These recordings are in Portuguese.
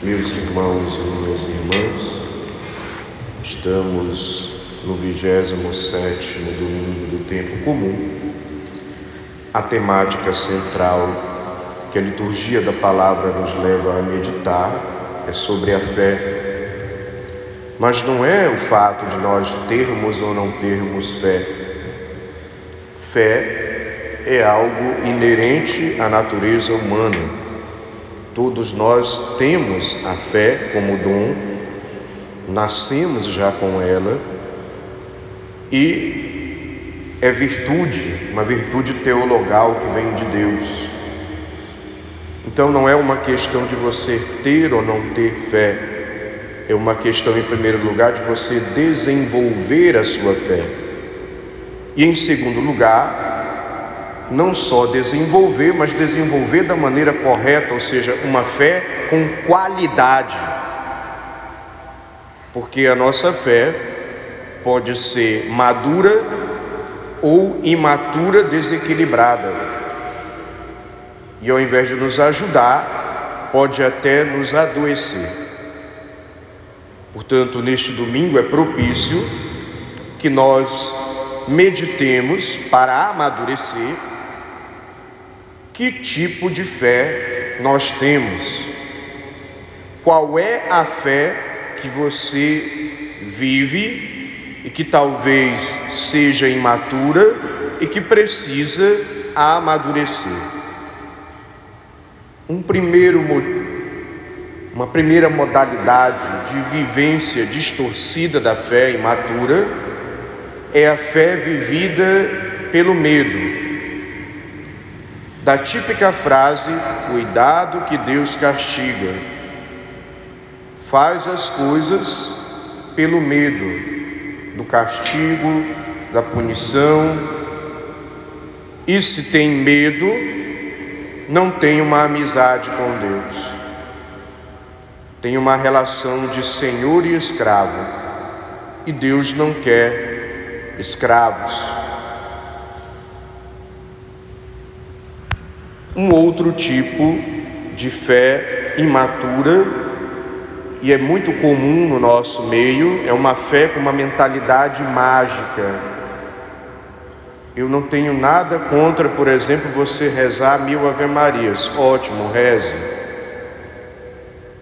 Meus irmãos e minhas irmãs, estamos no 27 domingo do tempo comum. A temática central que a liturgia da palavra nos leva a meditar é sobre a fé. Mas não é o fato de nós termos ou não termos fé. Fé é algo inerente à natureza humana Todos nós temos a fé como dom, nascemos já com ela e é virtude, uma virtude teologal que vem de Deus. Então não é uma questão de você ter ou não ter fé, é uma questão, em primeiro lugar, de você desenvolver a sua fé. E em segundo lugar, não só desenvolver, mas desenvolver da maneira correta, ou seja, uma fé com qualidade. Porque a nossa fé pode ser madura ou imatura, desequilibrada. E ao invés de nos ajudar, pode até nos adoecer. Portanto, neste domingo é propício que nós meditemos para amadurecer que tipo de fé nós temos? Qual é a fé que você vive e que talvez seja imatura e que precisa amadurecer? Um primeiro uma primeira modalidade de vivência distorcida da fé imatura é a fé vivida pelo medo, da típica frase: cuidado que Deus castiga. Faz as coisas pelo medo do castigo, da punição. E se tem medo, não tem uma amizade com Deus. Tem uma relação de senhor e escravo. E Deus não quer escravos. Um outro tipo de fé imatura e é muito comum no nosso meio, é uma fé com uma mentalidade mágica. Eu não tenho nada contra, por exemplo, você rezar mil Ave-Marias, ótimo, reze.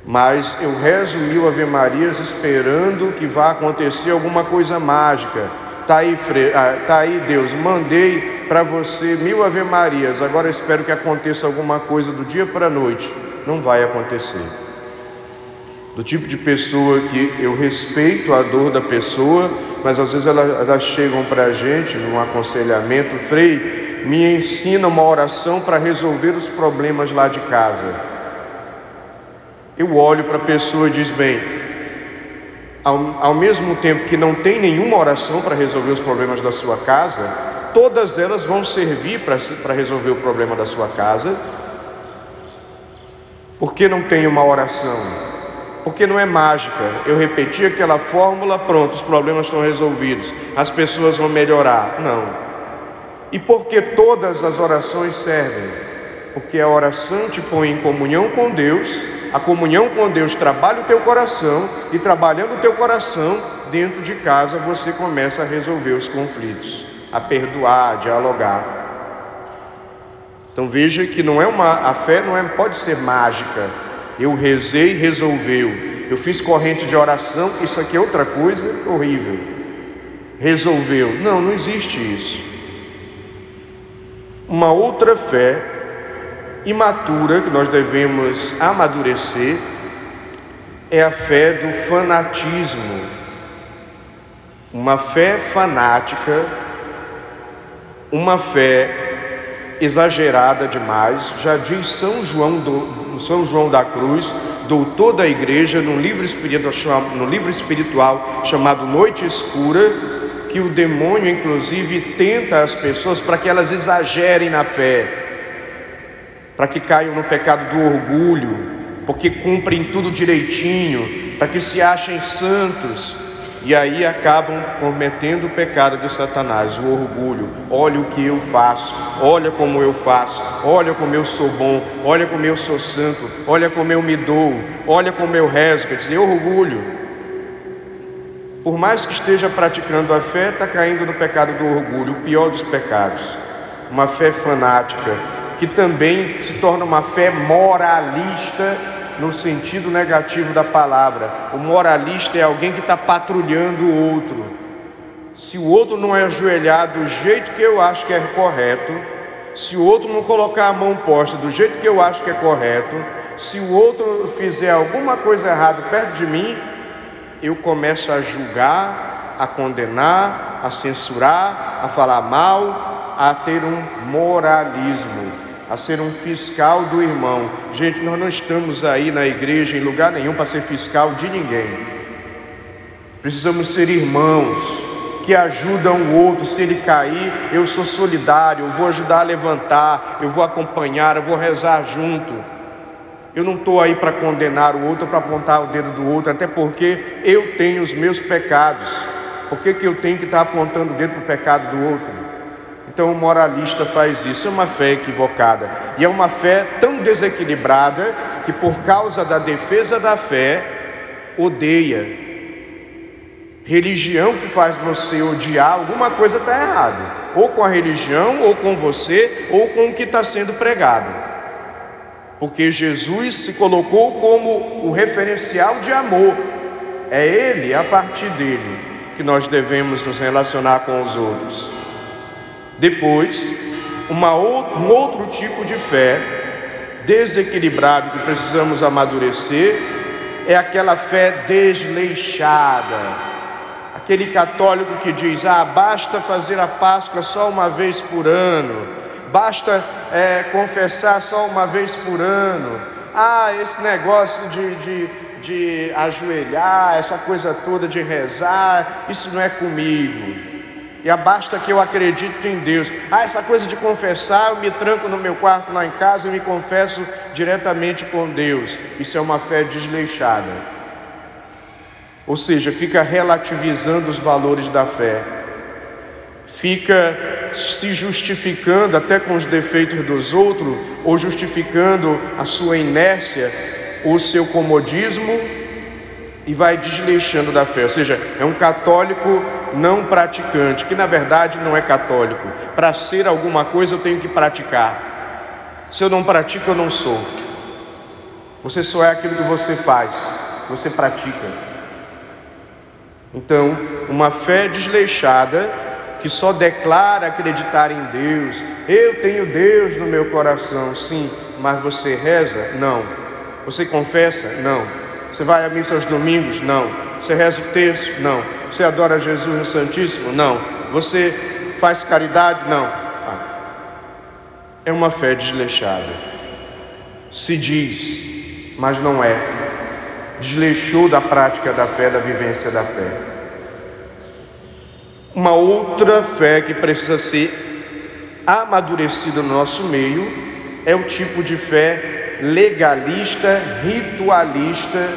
Mas eu rezo mil Ave-Marias esperando que vá acontecer alguma coisa mágica. Tá aí, ah, tá aí Deus, mandei para você mil ave-marias, agora espero que aconteça alguma coisa do dia para a noite. Não vai acontecer. Do tipo de pessoa que eu respeito a dor da pessoa, mas às vezes elas, elas chegam para a gente num aconselhamento, Frei, me ensina uma oração para resolver os problemas lá de casa. Eu olho para a pessoa e diz bem, ao, ao mesmo tempo que não tem nenhuma oração para resolver os problemas da sua casa, todas elas vão servir para resolver o problema da sua casa. Porque não tem uma oração? Porque não é mágica. Eu repeti aquela fórmula, pronto, os problemas estão resolvidos, as pessoas vão melhorar. Não. E porque todas as orações servem? Porque a oração te põe em comunhão com Deus, a comunhão com Deus trabalha o teu coração, e trabalhando o teu coração, dentro de casa você começa a resolver os conflitos a perdoar, a dialogar. Então veja que não é uma a fé não é pode ser mágica. Eu rezei, resolveu. Eu fiz corrente de oração, isso aqui é outra coisa horrível. Resolveu. Não, não existe isso. Uma outra fé imatura que nós devemos amadurecer é a fé do fanatismo. Uma fé fanática uma fé exagerada demais, já diz São João, do, São João da Cruz, doutor da igreja, no livro, espiritual, no livro espiritual chamado Noite Escura, que o demônio, inclusive, tenta as pessoas para que elas exagerem na fé, para que caiam no pecado do orgulho, porque cumprem tudo direitinho, para que se achem santos e aí acabam cometendo o pecado de Satanás, o orgulho. Olha o que eu faço, olha como eu faço, olha como eu sou bom, olha como eu sou santo, olha como eu me dou, olha como eu rezo. Quer dizer, orgulho. Por mais que esteja praticando a fé, está caindo no pecado do orgulho, o pior dos pecados. Uma fé fanática, que também se torna uma fé moralista no sentido negativo da palavra. O moralista é alguém que está patrulhando o outro. Se o outro não é ajoelhado do jeito que eu acho que é correto, se o outro não colocar a mão posta do jeito que eu acho que é correto, se o outro fizer alguma coisa errada perto de mim, eu começo a julgar, a condenar, a censurar, a falar mal, a ter um moralismo a ser um fiscal do irmão. Gente, nós não estamos aí na igreja em lugar nenhum para ser fiscal de ninguém. Precisamos ser irmãos que ajudam o outro. Se ele cair, eu sou solidário, eu vou ajudar a levantar, eu vou acompanhar, eu vou rezar junto. Eu não estou aí para condenar o outro, para apontar o dedo do outro, até porque eu tenho os meus pecados. Por que, que eu tenho que estar apontando o dedo para o pecado do outro? Então o moralista faz isso, é uma fé equivocada. E é uma fé tão desequilibrada que, por causa da defesa da fé, odeia. Religião que faz você odiar, alguma coisa está errada. Ou com a religião, ou com você, ou com o que está sendo pregado. Porque Jesus se colocou como o referencial de amor. É Ele, a partir dele, que nós devemos nos relacionar com os outros. Depois, uma, um outro tipo de fé desequilibrado que precisamos amadurecer é aquela fé desleixada. Aquele católico que diz: ah, basta fazer a Páscoa só uma vez por ano, basta é, confessar só uma vez por ano. Ah, esse negócio de, de, de ajoelhar, essa coisa toda de rezar, isso não é comigo e basta que eu acredite em Deus. Ah, essa coisa de confessar, eu me tranco no meu quarto lá em casa e me confesso diretamente com Deus. Isso é uma fé desleixada. Ou seja, fica relativizando os valores da fé, fica se justificando até com os defeitos dos outros, ou justificando a sua inércia, o seu comodismo, e vai desleixando da fé. Ou seja, é um católico não praticante, que na verdade não é católico. Para ser alguma coisa eu tenho que praticar. Se eu não pratico, eu não sou. Você só é aquilo que você faz, você pratica. Então, uma fé desleixada que só declara acreditar em Deus. Eu tenho Deus no meu coração, sim, mas você reza? Não. Você confessa? Não. Você vai à missa aos domingos? Não. Você reza o texto? Não. Você adora Jesus no Santíssimo? Não. Você faz caridade? Não. Ah. É uma fé desleixada. Se diz, mas não é. Desleixou da prática da fé, da vivência da fé. Uma outra fé que precisa ser amadurecida no nosso meio é o tipo de fé legalista, ritualista,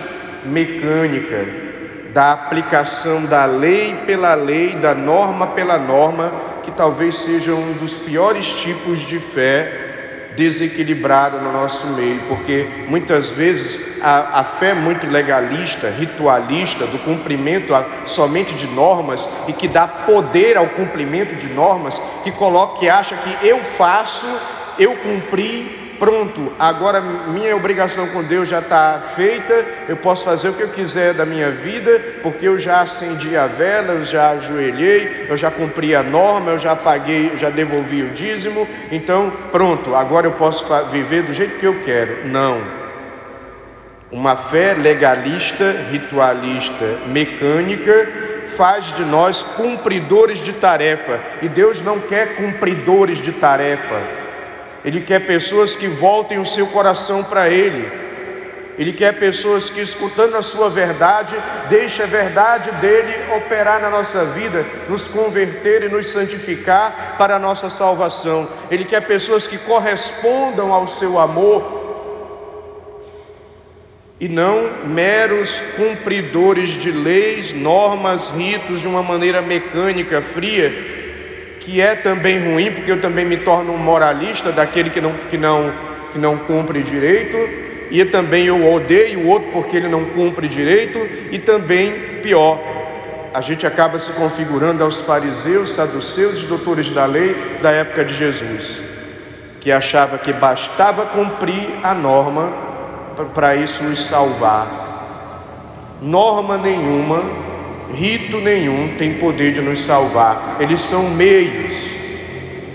mecânica da aplicação da lei pela lei, da norma pela norma, que talvez seja um dos piores tipos de fé desequilibrada no nosso meio, porque muitas vezes a, a fé muito legalista, ritualista, do cumprimento a, somente de normas e que dá poder ao cumprimento de normas, que coloca, que acha que eu faço, eu cumpri, pronto, agora minha obrigação com Deus já está feita, eu posso fazer o que eu quiser da minha vida, porque eu já acendi a vela, eu já ajoelhei, eu já cumpri a norma, eu já paguei, já devolvi o dízimo, então pronto, agora eu posso viver do jeito que eu quero. Não. Uma fé legalista, ritualista, mecânica, faz de nós cumpridores de tarefa, e Deus não quer cumpridores de tarefa. Ele quer pessoas que voltem o seu coração para Ele. Ele quer pessoas que, escutando a sua verdade, deixem a verdade dele operar na nossa vida, nos converter e nos santificar para a nossa salvação. Ele quer pessoas que correspondam ao seu amor. e não meros cumpridores de leis, normas, ritos de uma maneira mecânica, fria, que é também ruim, porque eu também me torno um moralista daquele que não, que não, que não cumpre direito, e também eu odeio o outro porque ele não cumpre direito, e também, pior, a gente acaba se configurando aos fariseus, saduceus e doutores da lei da época de Jesus, que achava que bastava cumprir a norma para isso nos salvar. Norma nenhuma rito nenhum tem poder de nos salvar, eles são meios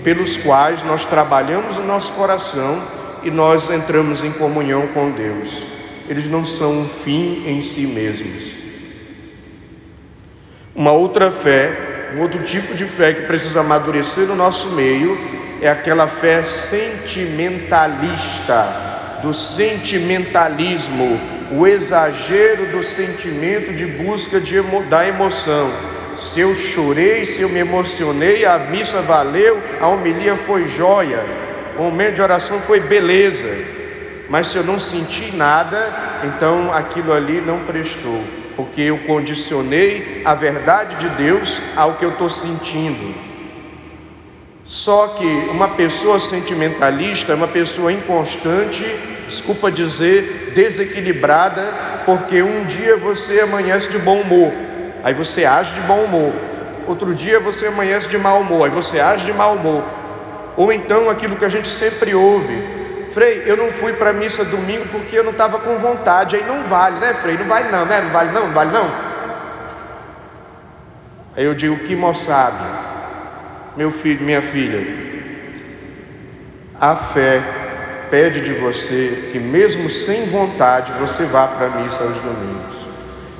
pelos quais nós trabalhamos o nosso coração e nós entramos em comunhão com Deus. Eles não são um fim em si mesmos. Uma outra fé, um outro tipo de fé que precisa amadurecer no nosso meio é aquela fé sentimentalista, do sentimentalismo, o exagero do sentimento de busca de emo, da emoção. Se eu chorei, se eu me emocionei, a missa valeu, a homilia foi joia, o momento de oração foi beleza. Mas se eu não senti nada, então aquilo ali não prestou, porque eu condicionei a verdade de Deus ao que eu estou sentindo. Só que uma pessoa sentimentalista é uma pessoa inconstante, desculpa dizer, desequilibrada, porque um dia você amanhece de bom humor, aí você age de bom humor. Outro dia você amanhece de mau humor, aí você age de mau humor. Ou então aquilo que a gente sempre ouve, Frei, eu não fui para a missa domingo porque eu não estava com vontade. Aí não vale, né, Frei? Não vale não, né? Não vale não, não vale não. Aí eu digo, que moçada, meu filho, minha filha, a fé pede de você que, mesmo sem vontade, você vá para a missa aos domingos.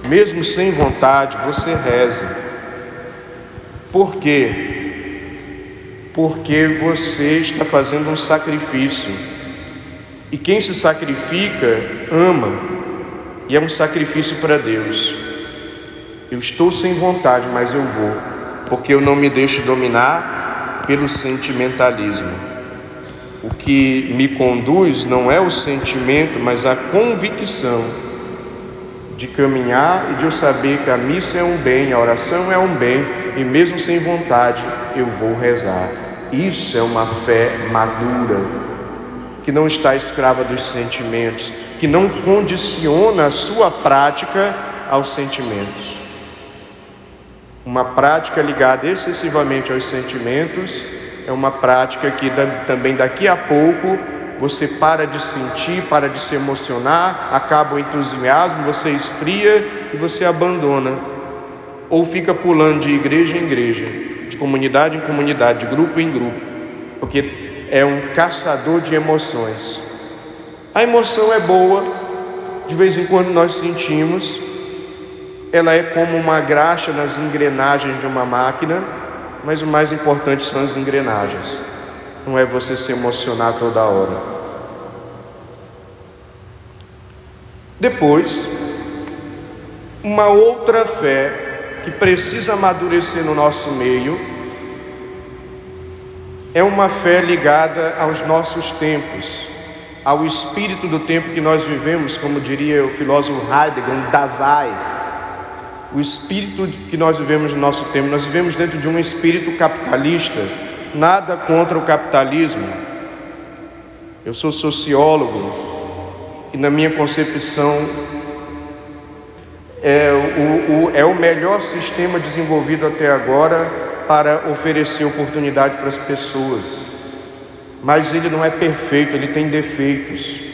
Mesmo sem vontade, você reze. Por quê? Porque você está fazendo um sacrifício. E quem se sacrifica, ama. E é um sacrifício para Deus. Eu estou sem vontade, mas eu vou, porque eu não me deixo dominar pelo sentimentalismo. O que me conduz não é o sentimento, mas a convicção de caminhar e de eu saber que a missa é um bem, a oração é um bem, e mesmo sem vontade eu vou rezar. Isso é uma fé madura, que não está escrava dos sentimentos, que não condiciona a sua prática aos sentimentos. Uma prática ligada excessivamente aos sentimentos é uma prática que também daqui a pouco você para de sentir, para de se emocionar, acaba o entusiasmo, você esfria e você abandona. Ou fica pulando de igreja em igreja, de comunidade em comunidade, de grupo em grupo, porque é um caçador de emoções. A emoção é boa, de vez em quando nós sentimos, ela é como uma graxa nas engrenagens de uma máquina mas o mais importante são as engrenagens. Não é você se emocionar toda hora. Depois, uma outra fé que precisa amadurecer no nosso meio é uma fé ligada aos nossos tempos, ao espírito do tempo que nós vivemos, como diria o filósofo Heidegger, um Dazai, o espírito que nós vivemos no nosso tempo. Nós vivemos dentro de um espírito capitalista, nada contra o capitalismo. Eu sou sociólogo e, na minha concepção, é o, o, é o melhor sistema desenvolvido até agora para oferecer oportunidade para as pessoas. Mas ele não é perfeito, ele tem defeitos.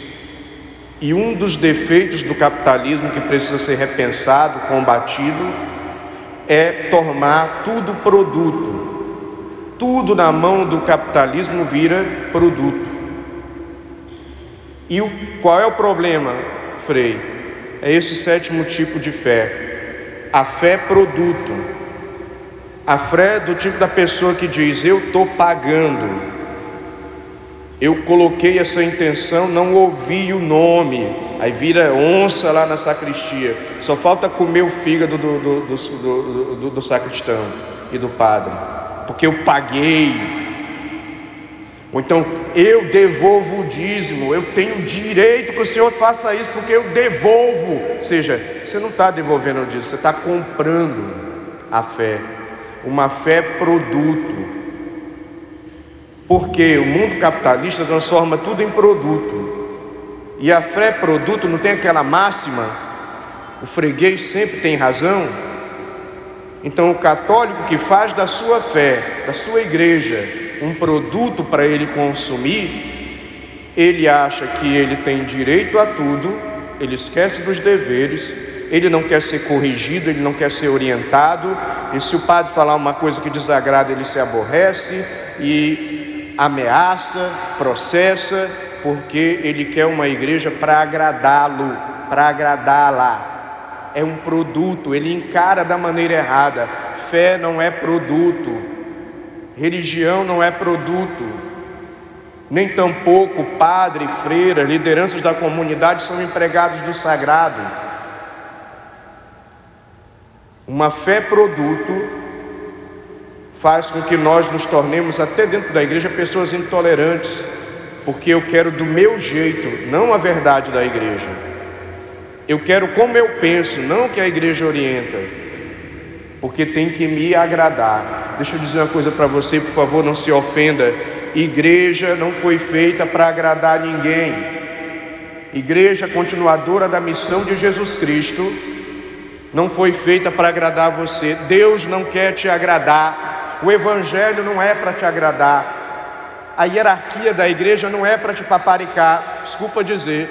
E um dos defeitos do capitalismo que precisa ser repensado, combatido, é tornar tudo produto. Tudo na mão do capitalismo vira produto. E o, qual é o problema, Frei? É esse sétimo tipo de fé. A fé produto. A fé do tipo da pessoa que diz: Eu estou pagando eu coloquei essa intenção, não ouvi o nome, aí vira onça lá na sacristia, só falta comer o fígado do, do, do, do, do sacristão e do padre, porque eu paguei. Ou então, eu devolvo o dízimo, eu tenho direito que o Senhor faça isso, porque eu devolvo. Ou seja, você não está devolvendo o dízimo, você está comprando a fé. Uma fé produto. Porque o mundo capitalista transforma tudo em produto. E a fé produto não tem aquela máxima, o freguês sempre tem razão. Então, o católico que faz da sua fé, da sua igreja, um produto para ele consumir, ele acha que ele tem direito a tudo, ele esquece dos deveres, ele não quer ser corrigido, ele não quer ser orientado, e se o padre falar uma coisa que desagrada, ele se aborrece e ameaça, processa, porque ele quer uma igreja para agradá-lo, para agradá-la. É um produto, ele encara da maneira errada. Fé não é produto, Religião não é produto, nem tampouco padre, freira, lideranças da comunidade são empregados do sagrado. Uma fé produto faz com que nós nos tornemos, até dentro da igreja, pessoas intolerantes, porque eu quero do meu jeito, não a verdade da igreja. Eu quero como eu penso, não que a igreja orienta porque tem que me agradar. Deixa eu dizer uma coisa para você, por favor, não se ofenda. Igreja não foi feita para agradar ninguém. Igreja continuadora da missão de Jesus Cristo não foi feita para agradar você. Deus não quer te agradar. O evangelho não é para te agradar. A hierarquia da igreja não é para te paparicar, desculpa dizer.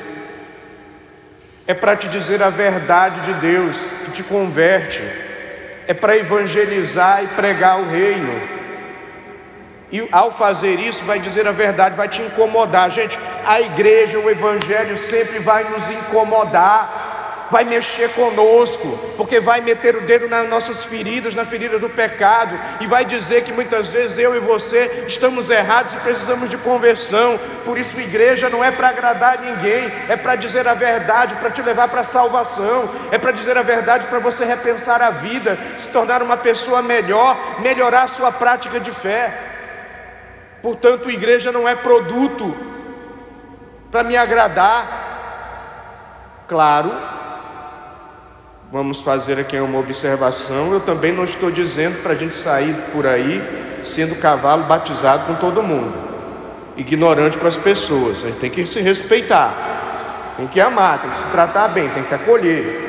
É para te dizer a verdade de Deus que te converte é para evangelizar e pregar o reino. E ao fazer isso, vai dizer a verdade, vai te incomodar. Gente, a igreja, o evangelho sempre vai nos incomodar vai mexer conosco, porque vai meter o dedo nas nossas feridas, na ferida do pecado, e vai dizer que muitas vezes eu e você estamos errados e precisamos de conversão. Por isso, igreja não é para agradar ninguém, é para dizer a verdade, para te levar para a salvação, é para dizer a verdade para você repensar a vida, se tornar uma pessoa melhor, melhorar a sua prática de fé. Portanto, igreja não é produto para me agradar. Claro, Vamos fazer aqui uma observação. Eu também não estou dizendo para a gente sair por aí sendo cavalo batizado com todo mundo, ignorante com as pessoas. A gente tem que se respeitar, tem que amar, tem que se tratar bem, tem que acolher.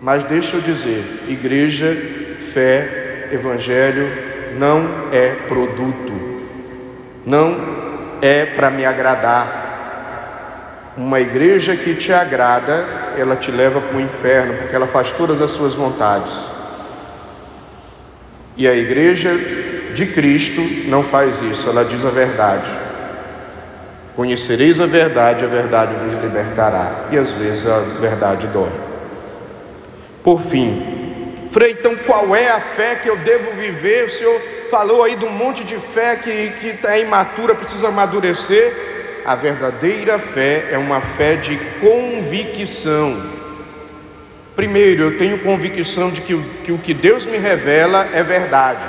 Mas deixa eu dizer: igreja, fé, evangelho não é produto, não é para me agradar uma igreja que te agrada, ela te leva para o inferno, porque ela faz todas as suas vontades. E a igreja de Cristo não faz isso, ela diz a verdade. Conhecereis a verdade, a verdade vos libertará. E às vezes a verdade dói. Por fim, Frei, então qual é a fé que eu devo viver? O Senhor falou aí de um monte de fé que está imatura, precisa amadurecer a verdadeira fé é uma fé de convicção. Primeiro, eu tenho convicção de que o, que o que Deus me revela é verdade.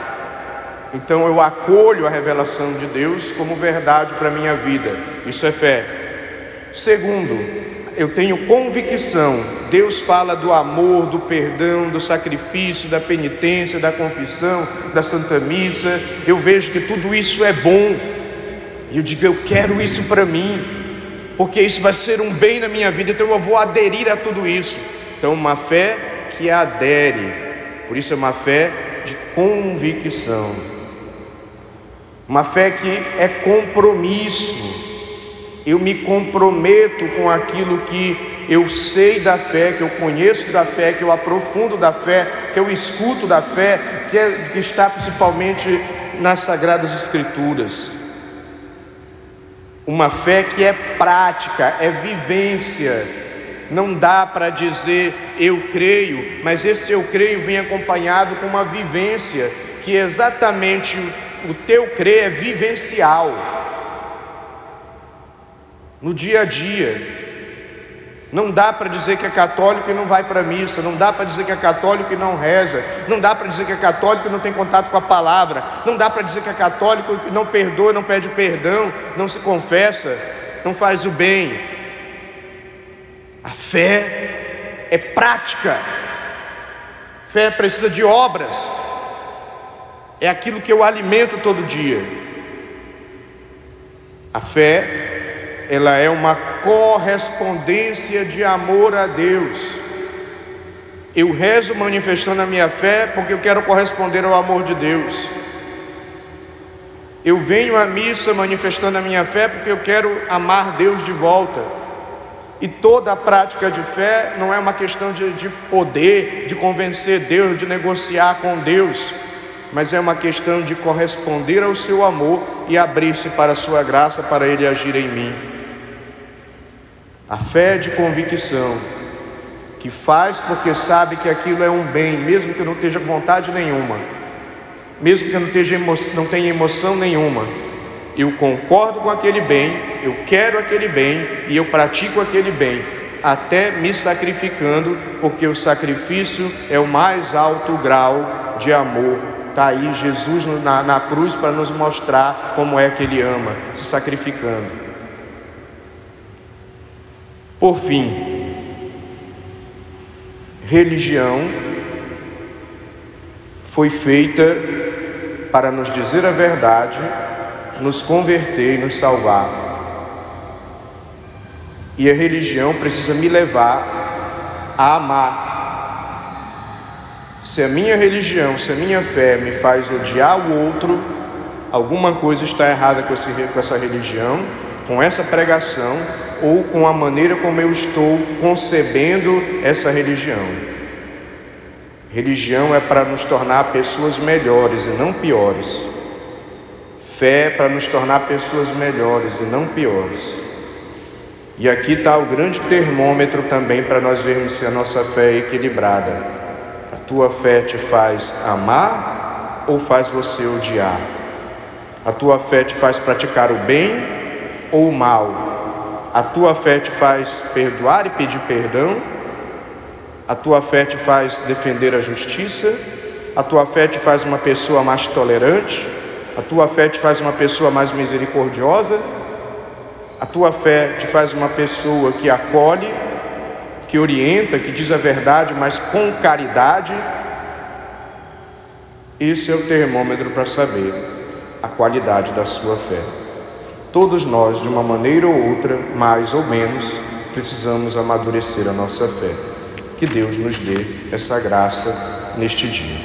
Então eu acolho a revelação de Deus como verdade para a minha vida. Isso é fé. Segundo, eu tenho convicção. Deus fala do amor, do perdão, do sacrifício, da penitência, da confissão, da Santa Missa. Eu vejo que tudo isso é bom. E eu digo, eu quero isso para mim, porque isso vai ser um bem na minha vida, então eu vou aderir a tudo isso. Então, uma fé que adere, por isso é uma fé de convicção, uma fé que é compromisso. Eu me comprometo com aquilo que eu sei da fé, que eu conheço da fé, que eu aprofundo da fé, que eu escuto da fé, que, é, que está principalmente nas Sagradas Escrituras. Uma fé que é prática, é vivência. Não dá para dizer eu creio, mas esse eu creio vem acompanhado com uma vivência, que exatamente o teu crer é vivencial. No dia a dia, Não dá para dizer que é católico e não vai para a missa, não dá para dizer que é católico e não reza, não dá para dizer que é católico e não tem contato com a palavra, não dá para dizer que é católico e não perdoa, não pede perdão, não se confessa, não faz o bem. A fé é prática, fé precisa de obras, é aquilo que eu alimento todo dia. A fé ela é uma correspondência de amor a Deus. Eu rezo manifestando a minha fé porque eu quero corresponder ao amor de Deus. Eu venho à missa manifestando a minha fé porque eu quero amar Deus de volta. E toda a prática de fé não é uma questão de, de poder, de convencer Deus, de negociar com Deus, mas é uma questão de corresponder ao seu amor e abrir-se para a sua graça, para Ele agir em mim. A fé de convicção, que faz porque sabe que aquilo é um bem, mesmo que não esteja vontade nenhuma, mesmo que não, esteja não tenha emoção nenhuma. Eu concordo com aquele bem, eu quero aquele bem e eu pratico aquele bem, até me sacrificando, porque o sacrifício é o mais alto grau de amor. Está aí Jesus na, na cruz para nos mostrar como é que Ele ama, se sacrificando. Por fim, religião foi feita para nos dizer a verdade, nos converter e nos salvar. E a religião precisa me levar a amar. Se a minha religião, se a minha fé me faz odiar o outro, alguma coisa está errada com, essa religião, com essa pregação ou com a maneira como eu estou concebendo essa religião. Religião é para nos tornar pessoas melhores e não piores. Fé é para nos tornar pessoas melhores e não piores. E aqui está o grande termômetro também para nós vermos se a nossa fé é equilibrada. A tua fé te faz amar ou faz você odiar? A tua fé te faz praticar o bem ou mal? A tua fé te faz perdoar e pedir perdão? A tua fé te faz defender a justiça? A tua fé te faz uma pessoa mais tolerante? A tua fé te faz uma pessoa mais misericordiosa? A tua fé te faz uma pessoa que acolhe, que orienta, que diz a verdade, mas com caridade? Esse é o termômetro para saber a qualidade da sua fé. Todos nós, de uma maneira ou outra, mais ou menos, precisamos amadurecer a nossa fé. Que Deus nos dê essa graça neste dia.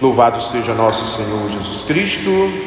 Louvado seja nosso Senhor Jesus Cristo.